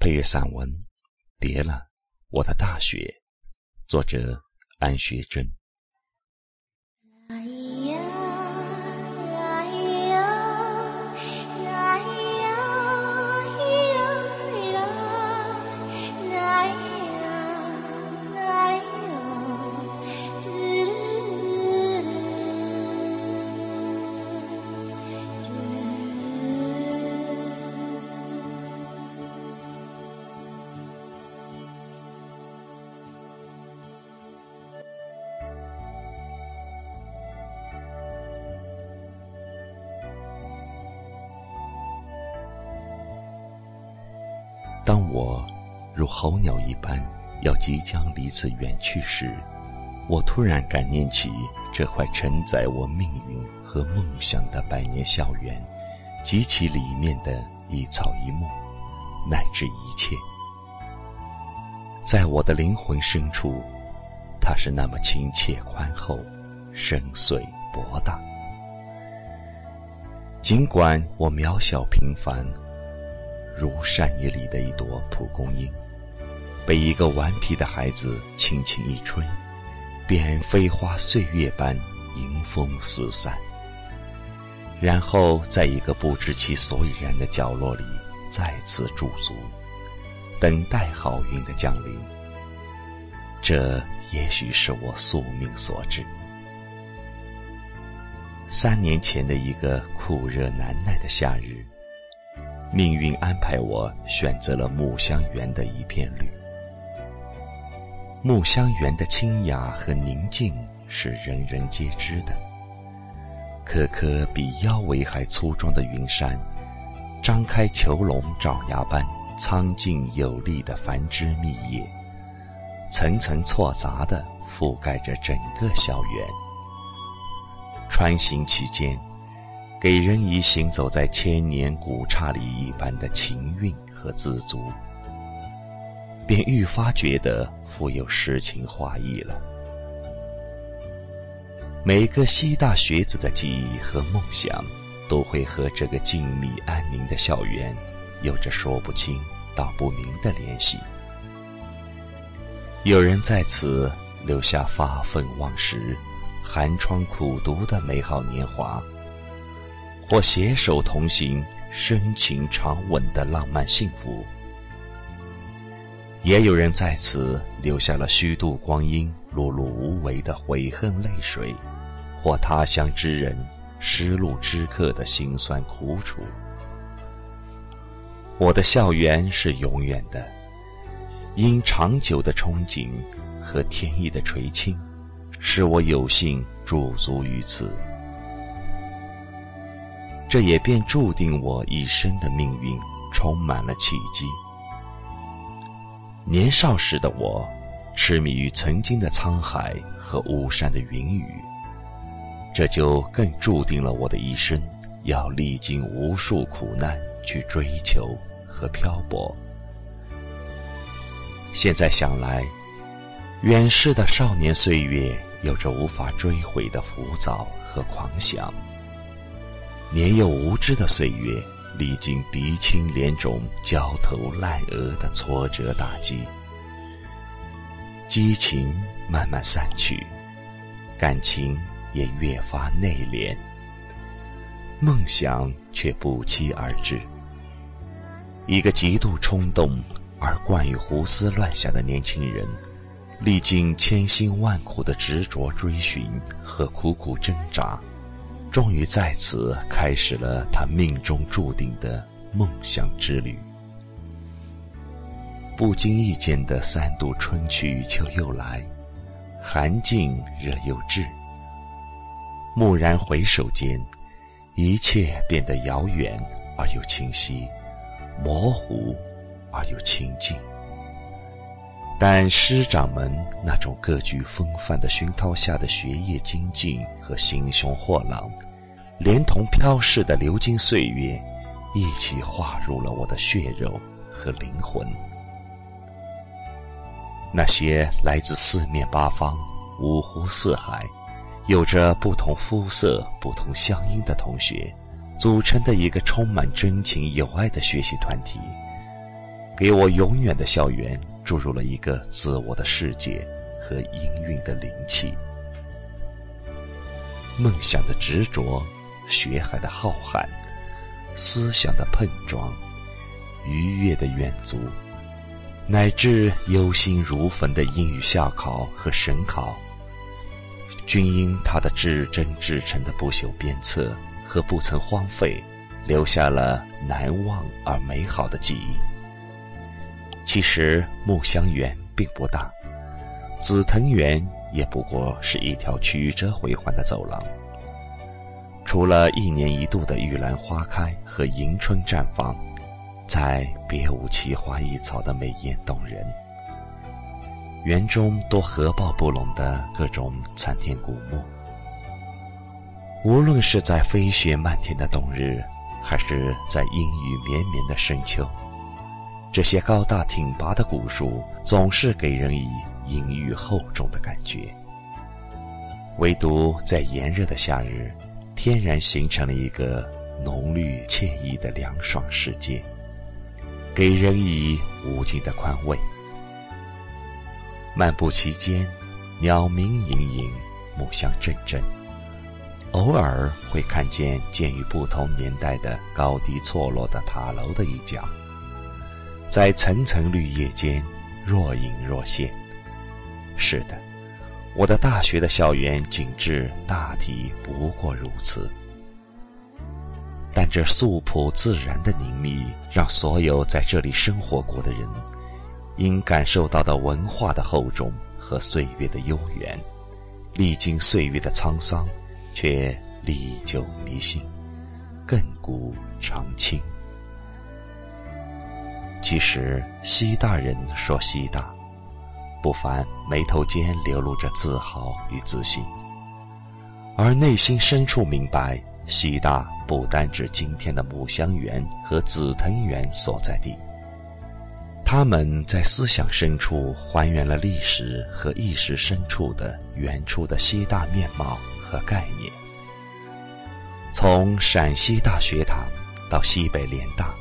配乐散文《别了，我的大学》，作者安学珍。当我如候鸟一般要即将离此远去时，我突然感念起这块承载我命运和梦想的百年校园，及其里面的一草一木，乃至一切。在我的灵魂深处，它是那么亲切、宽厚、深邃、博大。尽管我渺小平凡。如山野里的一朵蒲公英，被一个顽皮的孩子轻轻一吹，便飞花岁月般迎风四散。然后，在一个不知其所以然的角落里再次驻足，等待好运的降临。这也许是我宿命所致。三年前的一个酷热难耐的夏日。命运安排我选择了木香园的一片绿。木香园的清雅和宁静是人人皆知的。颗颗比腰围还粗壮的云杉，张开囚笼爪牙般苍劲有力的繁枝密叶，层层错杂地覆盖着整个校园。穿行其间。给人以行走在千年古刹里一般的情韵和自足，便愈发觉得富有诗情画意了。每个西大学子的记忆和梦想，都会和这个静谧安宁的校园，有着说不清道不明的联系。有人在此留下发愤忘食、寒窗苦读的美好年华。或携手同行、深情长吻的浪漫幸福，也有人在此留下了虚度光阴、碌碌无为的悔恨泪水，或他乡之人失路之客的辛酸苦楚。我的校园是永远的，因长久的憧憬和天意的垂青，使我有幸驻足于此。这也便注定我一生的命运充满了契机。年少时的我，痴迷于曾经的沧海和巫山的云雨，这就更注定了我的一生要历经无数苦难去追求和漂泊。现在想来，远逝的少年岁月有着无法追回的浮躁和狂想。年幼无知的岁月，历经鼻青脸肿、焦头烂额的挫折打击，激情慢慢散去，感情也越发内敛，梦想却不期而至。一个极度冲动而惯于胡思乱想的年轻人，历经千辛万苦的执着追寻和苦苦挣扎。终于在此开始了他命中注定的梦想之旅。不经意间的三度春去秋又来，寒尽热又至。蓦然回首间，一切变得遥远而又清晰，模糊而又清净。但师长们那种各具风范的熏陶下的学业精进和心胸豁朗，连同飘逝的流金岁月，一起化入了我的血肉和灵魂。那些来自四面八方、五湖四海，有着不同肤色、不同乡音的同学，组成的一个充满真情友爱的学习团体。给我永远的校园注入了一个自我的世界和氤氲的灵气。梦想的执着，学海的浩瀚，思想的碰撞，愉悦的远足，乃至忧心如焚的英语校考和省考，均因他的至真至诚的不朽鞭策和不曾荒废，留下了难忘而美好的记忆。其实木香园并不大，紫藤园。也不过是一条曲折回环的走廊，除了一年一度的玉兰花开和迎春绽放，再别无奇花异草的美艳动人。园中多合抱不拢的各种参天古木，无论是在飞雪漫天的冬日，还是在阴雨绵绵的深秋，这些高大挺拔的古树总是给人以。阴郁厚重的感觉，唯独在炎热的夏日，天然形成了一个浓绿惬意的凉爽世界，给人以无尽的宽慰。漫步其间，鸟鸣盈盈，木香阵阵，偶尔会看见建于不同年代的高低错落的塔楼的一角，在层层绿叶间若隐若现。是的，我的大学的校园景致大体不过如此。但这素朴自然的宁谧，让所有在这里生活过的人，因感受到的文化的厚重和岁月的悠远，历经岁月的沧桑，却历久弥新，亘古长青。其实，西大人说西大。不凡眉头间流露着自豪与自信，而内心深处明白，西大不单指今天的木香园和紫藤园所在地，他们在思想深处还原了历史和意识深处的原初的西大面貌和概念。从陕西大学堂到西北联大，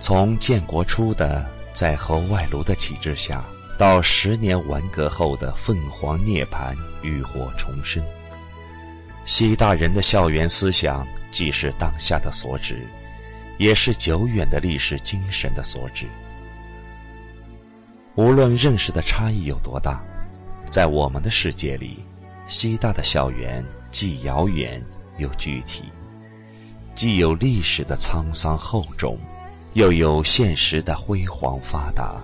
从建国初的在侯外庐的旗帜下。到十年文革后的凤凰涅槃、浴火重生，西大人的校园思想既是当下的所指，也是久远的历史精神的所指。无论认识的差异有多大，在我们的世界里，西大的校园既遥远又具体，既有历史的沧桑厚重，又有现实的辉煌发达。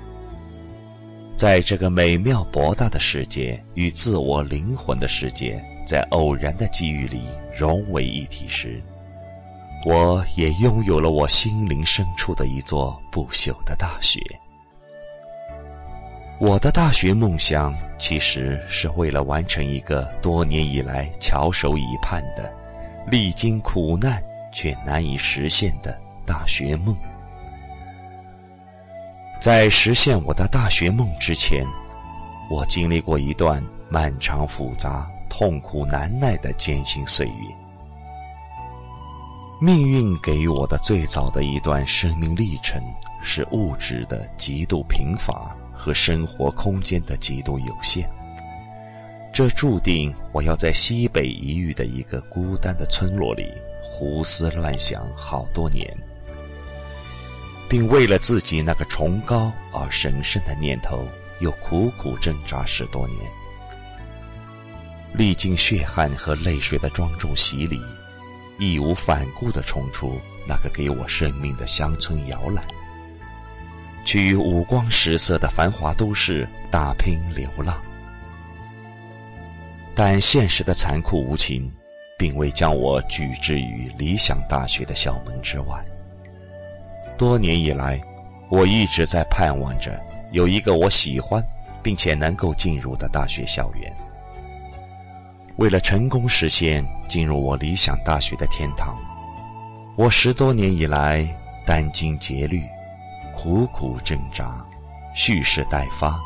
在这个美妙博大的世界与自我灵魂的世界在偶然的机遇里融为一体时，我也拥有了我心灵深处的一座不朽的大学。我的大学梦想其实是为了完成一个多年以来翘首以盼的、历经苦难却难以实现的大学梦。在实现我的大学梦之前，我经历过一段漫长、复杂、痛苦难耐的艰辛岁月。命运给予我的最早的一段生命历程，是物质的极度贫乏和生活空间的极度有限。这注定我要在西北一隅的一个孤单的村落里胡思乱想好多年。并为了自己那个崇高而神圣的念头，又苦苦挣扎十多年，历经血汗和泪水的庄重洗礼，义无反顾地冲出那个给我生命的乡村摇篮，去五光十色的繁华都市打拼流浪。但现实的残酷无情，并未将我拒之于理想大学的校门之外。多年以来，我一直在盼望着有一个我喜欢并且能够进入的大学校园。为了成功实现进入我理想大学的天堂，我十多年以来殚精竭虑、苦苦挣扎、蓄势待发，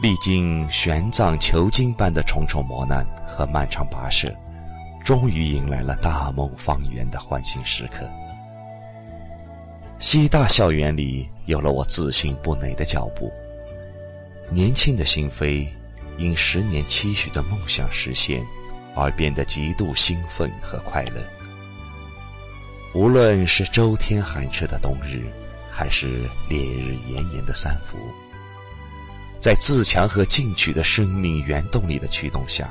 历经玄奘求经般的重重磨难和漫长跋涉，终于迎来了大梦方圆的欢欣时刻。西大校园里有了我自信不馁的脚步，年轻的心扉因十年期许的梦想实现而变得极度兴奋和快乐。无论是周天寒彻的冬日，还是烈日炎炎的三伏，在自强和进取的生命原动力的驱动下，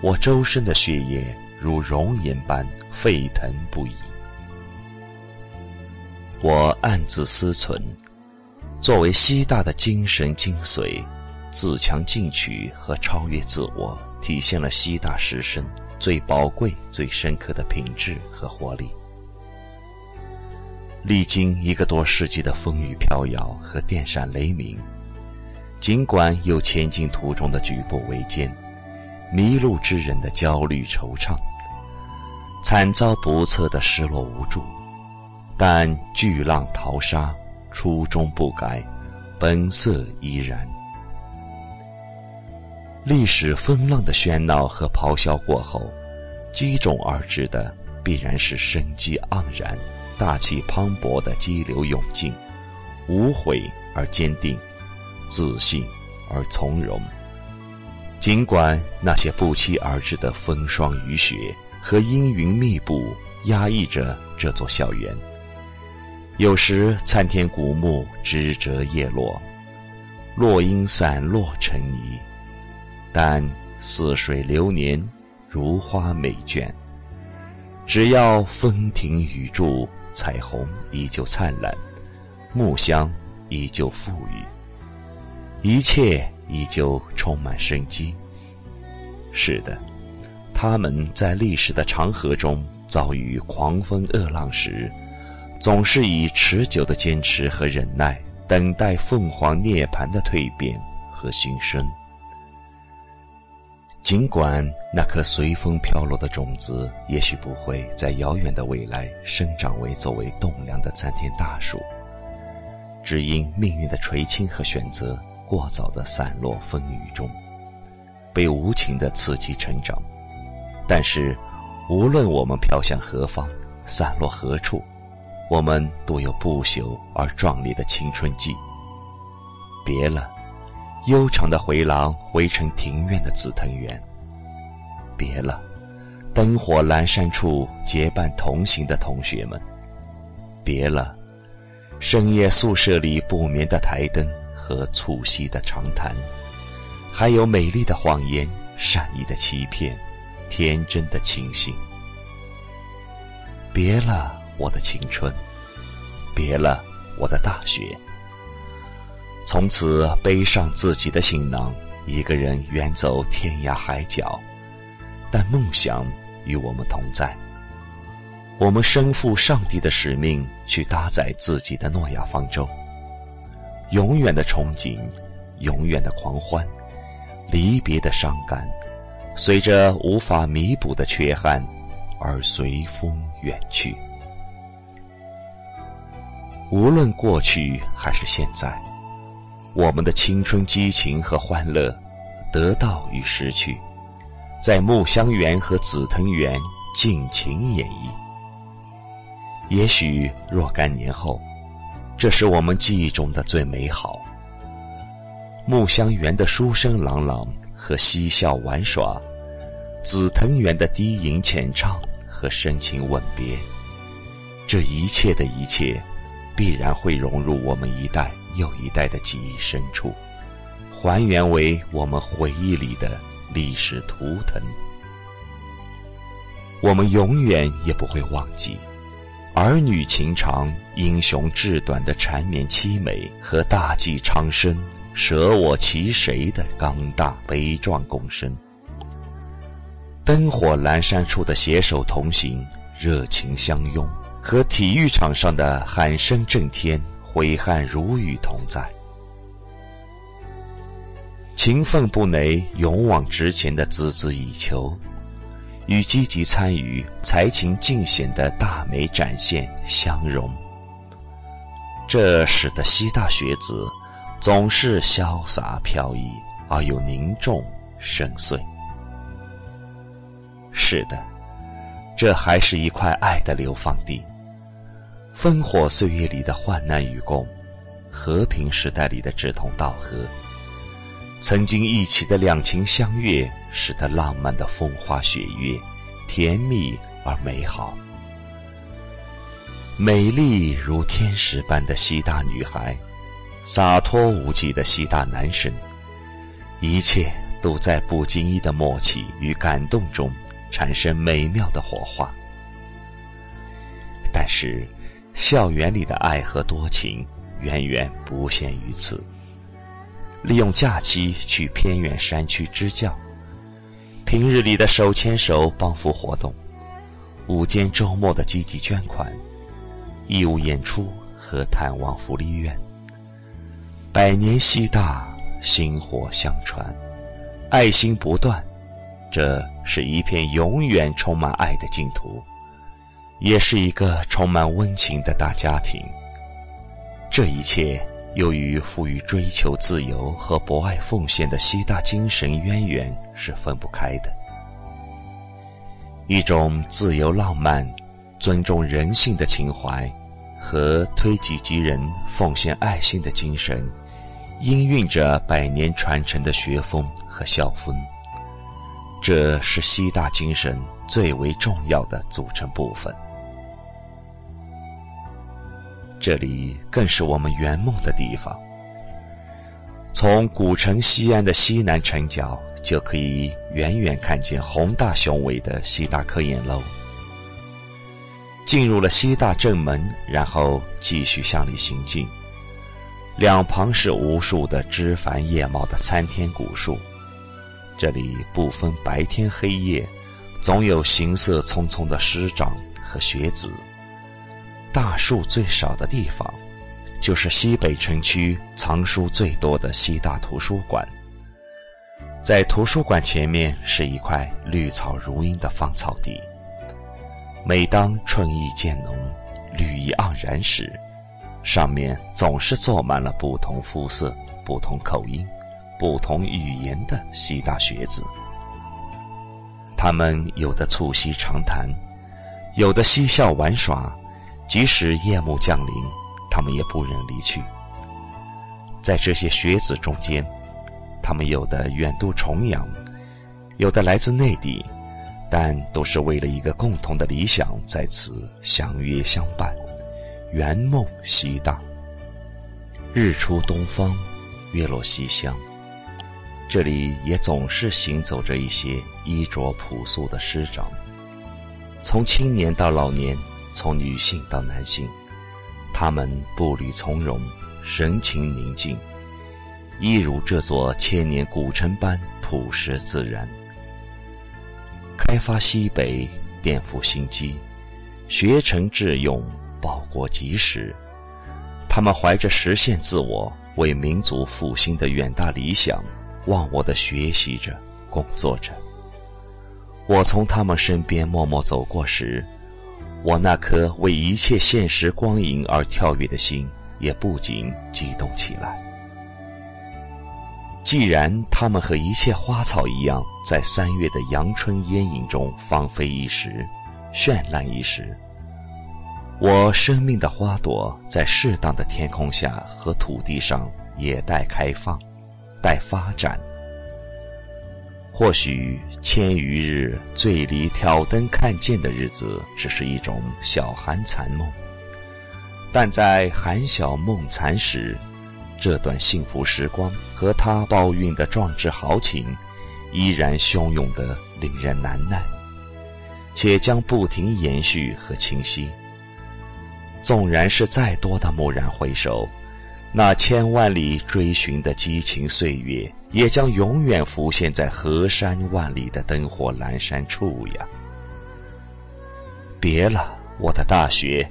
我周身的血液如熔岩般沸腾不已。我暗自思忖，作为西大的精神精髓，自强进取和超越自我，体现了西大师生最宝贵、最深刻的品质和活力。历经一个多世纪的风雨飘摇和电闪雷鸣，尽管有前进途中的举步维艰，迷路之人的焦虑惆怅，惨遭不测的失落无助，但巨浪淘沙，初衷不改，本色依然。历史风浪的喧闹和咆哮过后，击踵而至的必然是生机盎然。大气磅礴的激流勇进，无悔而坚定，自信而从容。尽管那些不期而至的风霜雨雪和阴云密布压抑着这座校园，有时参天古木枝折叶落，落英散落成泥，但似水流年，如花美眷。只要风停雨住。彩虹依旧灿烂，木香依旧馥郁，一切依旧充满生机。是的，他们在历史的长河中遭遇狂风恶浪时，总是以持久的坚持和忍耐，等待凤凰涅槃的蜕变和新生。尽管那颗随风飘落的种子，也许不会在遥远的未来生长为作为栋梁的参天大树，只因命运的垂青和选择过早的散落风雨中，被无情的刺激成长。但是，无论我们飘向何方，散落何处，我们都有不朽而壮丽的青春季。别了。悠长的回廊围成庭院的紫藤园。别了，灯火阑珊处结伴同行的同学们。别了，深夜宿舍里不眠的台灯和促膝的长谈，还有美丽的谎言、善意的欺骗、天真的清醒。别了，我的青春。别了，我的大学。从此背上自己的行囊，一个人远走天涯海角，但梦想与我们同在。我们身负上帝的使命，去搭载自己的诺亚方舟。永远的憧憬，永远的狂欢，离别的伤感，随着无法弥补的缺憾而随风远去。无论过去还是现在。我们的青春激情和欢乐，得到与失去，在木香园和紫藤园尽情演绎。也许若干年后，这是我们记忆中的最美好。木香园的书声朗朗和嬉笑玩耍，紫藤园的低吟浅唱和深情吻别，这一切的一切，必然会融入我们一代。又一代的记忆深处，还原为我们回忆里的历史图腾。我们永远也不会忘记儿女情长、英雄志短的缠绵凄美和大计长生、舍我其谁的刚大悲壮共生。灯火阑珊处的携手同行、热情相拥，和体育场上的喊声震天。挥汗如雨同在，勤奋不馁、勇往直前的孜孜以求，与积极参与、才情尽显的大美展现相融，这使得西大学子总是潇洒飘逸而又凝重深邃。是的，这还是一块爱的流放地。烽火岁月里的患难与共，和平时代里的志同道合，曾经一起的两情相悦，使得浪漫的风花雪月，甜蜜而美好。美丽如天使般的西大女孩，洒脱无忌的西大男神，一切都在不经意的默契与感动中产生美妙的火花。但是。校园里的爱和多情，远远不限于此。利用假期去偏远山区支教，平日里的手牵手帮扶活动，午间周末的积极捐款，义务演出和探望福利院。百年西大，薪火相传，爱心不断，这是一片永远充满爱的净土。也是一个充满温情的大家庭。这一切又与赋予追求自由和博爱奉献的西大精神渊源是分不开的。一种自由浪漫、尊重人性的情怀，和推己及人、奉献爱心的精神，氤氲着百年传承的学风和校风。这是西大精神最为重要的组成部分。这里更是我们圆梦的地方。从古城西安的西南城角，就可以远远看见宏大雄伟的西大科研楼。进入了西大正门，然后继续向里行进，两旁是无数的枝繁叶茂的参天古树。这里不分白天黑夜，总有行色匆匆的师长和学子。大树最少的地方，就是西北城区藏书最多的西大图书馆。在图书馆前面是一块绿草如茵的芳草地。每当春意渐浓、绿意盎然时，上面总是坐满了不同肤色、不同口音、不同语言的西大学子。他们有的促膝长谈，有的嬉笑玩耍。即使夜幕降临，他们也不忍离去。在这些学子中间，他们有的远渡重洋，有的来自内地，但都是为了一个共同的理想，在此相约相伴，圆梦西大。日出东方，月落西乡，这里也总是行走着一些衣着朴素的师长，从青年到老年。从女性到男性，他们步履从容，神情宁静，一如这座千年古城般朴实自然。开发西北，颠覆新机，学成致用，报国及时。他们怀着实现自我、为民族复兴的远大理想，忘我的学习着，工作着。我从他们身边默默走过时。我那颗为一切现实光影而跳跃的心，也不禁激动起来。既然他们和一切花草一样，在三月的阳春烟影中芳菲一时，绚烂一时，我生命的花朵在适当的天空下和土地上也待开放，待发展。或许千余日醉里挑灯看剑的日子，只是一种小寒残梦。但在寒晓梦残时，这段幸福时光和他抱孕的壮志豪情，依然汹涌的令人难耐，且将不停延续和清晰。纵然是再多的蓦然回首，那千万里追寻的激情岁月。也将永远浮现在河山万里的灯火阑珊处呀！别了，我的大学；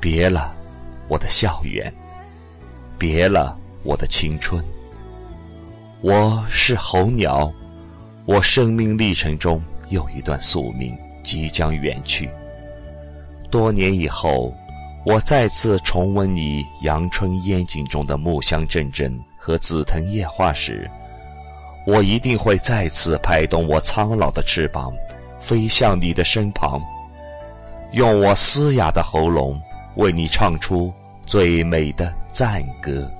别了，我的校园；别了，我的青春。我是候鸟，我生命历程中又一段宿命即将远去。多年以后，我再次重温你阳春烟景中的木香阵阵。和紫藤叶化时，我一定会再次拍动我苍老的翅膀，飞向你的身旁，用我嘶哑的喉咙为你唱出最美的赞歌。